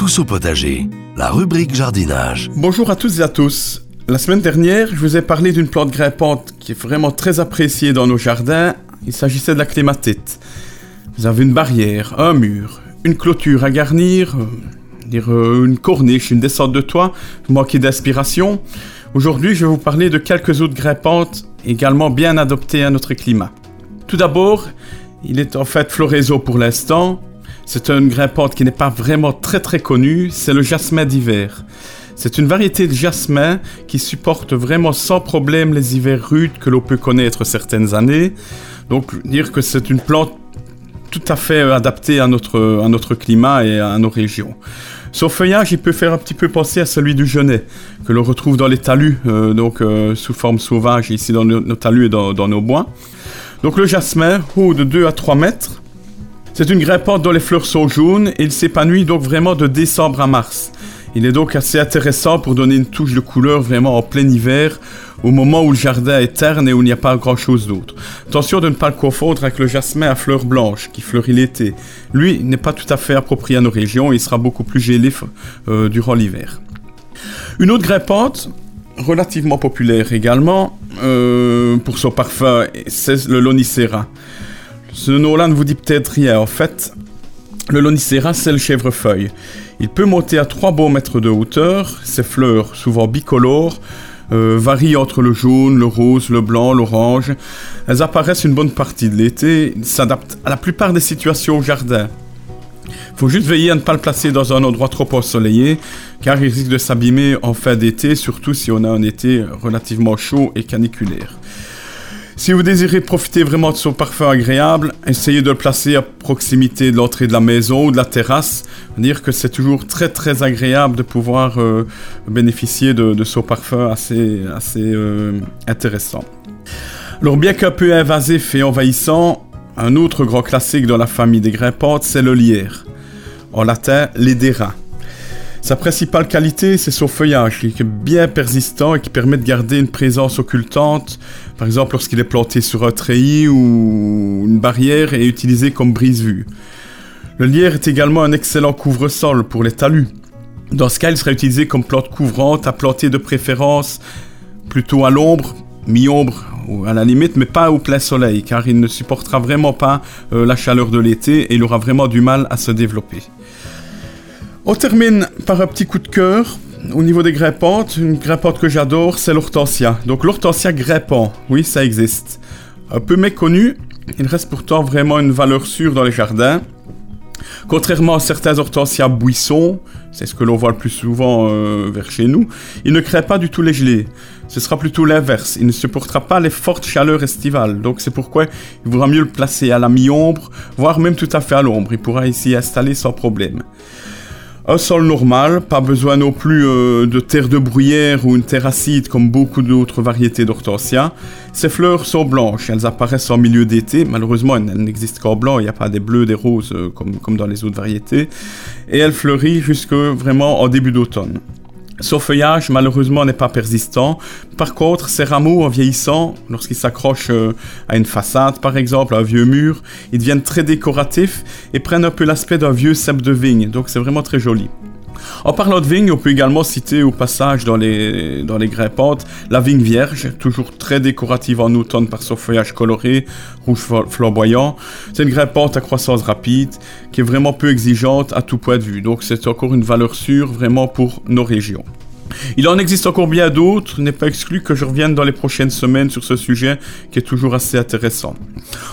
Tous au potager, la rubrique jardinage. Bonjour à toutes et à tous. La semaine dernière, je vous ai parlé d'une plante grimpante qui est vraiment très appréciée dans nos jardins. Il s'agissait de la clématite. Vous avez une barrière, un mur, une clôture à garnir, euh, euh, une corniche, une descente de toit, vous manquez d'inspiration. Aujourd'hui, je vais vous parler de quelques autres grimpantes également bien adaptées à notre climat. Tout d'abord, il est en fait floraison pour l'instant. C'est une grimpante qui n'est pas vraiment très très connue, c'est le jasmin d'hiver. C'est une variété de jasmin qui supporte vraiment sans problème les hivers rudes que l'on peut connaître certaines années. Donc dire que c'est une plante tout à fait adaptée à notre, à notre climat et à nos régions. Son feuillage, il peut faire un petit peu penser à celui du genêt, que l'on retrouve dans les talus, euh, donc euh, sous forme sauvage ici dans nos, talus et dans, dans, nos bois. Donc le jasmin, haut de 2 à 3 mètres, c'est une grimpante dont les fleurs sont jaunes et il s'épanouit donc vraiment de décembre à mars. Il est donc assez intéressant pour donner une touche de couleur vraiment en plein hiver, au moment où le jardin est terne et où il n'y a pas grand chose d'autre. Attention de ne pas le confondre avec le jasmin à fleurs blanches qui fleurit l'été. Lui n'est pas tout à fait approprié à nos régions et il sera beaucoup plus gelé euh, durant l'hiver. Une autre grimpante, relativement populaire également, euh, pour son parfum, c'est le Lonicera. Ce nom-là ne vous dit peut-être rien. En fait, le Lonicera, c'est le chèvrefeuille. Il peut monter à 3 beaux mètres de hauteur. Ses fleurs, souvent bicolores, euh, varient entre le jaune, le rose, le blanc, l'orange. Elles apparaissent une bonne partie de l'été. S'adaptent à la plupart des situations au jardin. Faut juste veiller à ne pas le placer dans un endroit trop ensoleillé, car il risque de s'abîmer en fin d'été, surtout si on a un été relativement chaud et caniculaire. Si vous désirez profiter vraiment de son parfum agréable, essayez de le placer à proximité de l'entrée de la maison ou de la terrasse. Dire que c'est toujours très très agréable de pouvoir euh, bénéficier de, son parfum assez, assez euh, intéressant. Alors bien qu'un peu invasif et envahissant, un autre grand classique dans la famille des grimpantes, c'est le lierre. En latin, l'edera. Sa principale qualité, c'est son feuillage, qui est bien persistant et qui permet de garder une présence occultante, par exemple lorsqu'il est planté sur un treillis ou une barrière et utilisé comme brise-vue. Le lierre est également un excellent couvre-sol pour les talus. Dans ce cas, il sera utilisé comme plante couvrante à planter de préférence plutôt à l'ombre, mi-ombre ou à la limite, mais pas au plein soleil, car il ne supportera vraiment pas euh, la chaleur de l'été et il aura vraiment du mal à se développer. On termine par un petit coup de cœur. Au niveau des grimpantes, une grimpante que j'adore, c'est l'hortensia. Donc l'hortensia grimpant, oui, ça existe. Un peu méconnu, il reste pourtant vraiment une valeur sûre dans les jardins. Contrairement à certains hortensias buissons, c'est ce que l'on voit le plus souvent euh, vers chez nous, il ne crée pas du tout les gelées. Ce sera plutôt l'inverse, il ne supportera pas les fortes chaleurs estivales. Donc c'est pourquoi il vaudra mieux le placer à la mi-ombre, voire même tout à fait à l'ombre. Il pourra ici installer sans problème. Un sol normal, pas besoin non plus euh, de terre de bruyère ou une terre acide comme beaucoup d'autres variétés d'hortensia. Ces fleurs sont blanches, elles apparaissent en milieu d'été, malheureusement elles, n'existent qu'en blanc, il n'y a pas des bleus, des roses euh, comme, comme dans les autres variétés, et elles fleurissent jusque vraiment en début d'automne. Son feuillage, malheureusement, n'est pas persistant. Par contre, ses rameaux, en vieillissant, lorsqu'ils s'accrochent euh, à une façade, par exemple, à un vieux mur, ils deviennent très décoratifs et prennent un peu l'aspect d'un vieux cep de vigne. Donc, c'est vraiment très joli. En parlant de vigne, on peut également citer au passage dans les, dans les grimpantes la vigne vierge, toujours très décorative en automne par son feuillage coloré, rouge flamboyant. C'est une grimpante à croissance rapide qui est vraiment peu exigeante à tout point de vue. Donc c'est encore une valeur sûre vraiment pour nos régions. Il en existe encore bien d'autres, n'est pas exclu que je revienne dans les prochaines semaines sur ce sujet qui est toujours assez intéressant.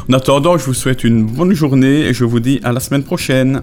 En attendant, je vous souhaite une bonne journée et je vous dis à la semaine prochaine.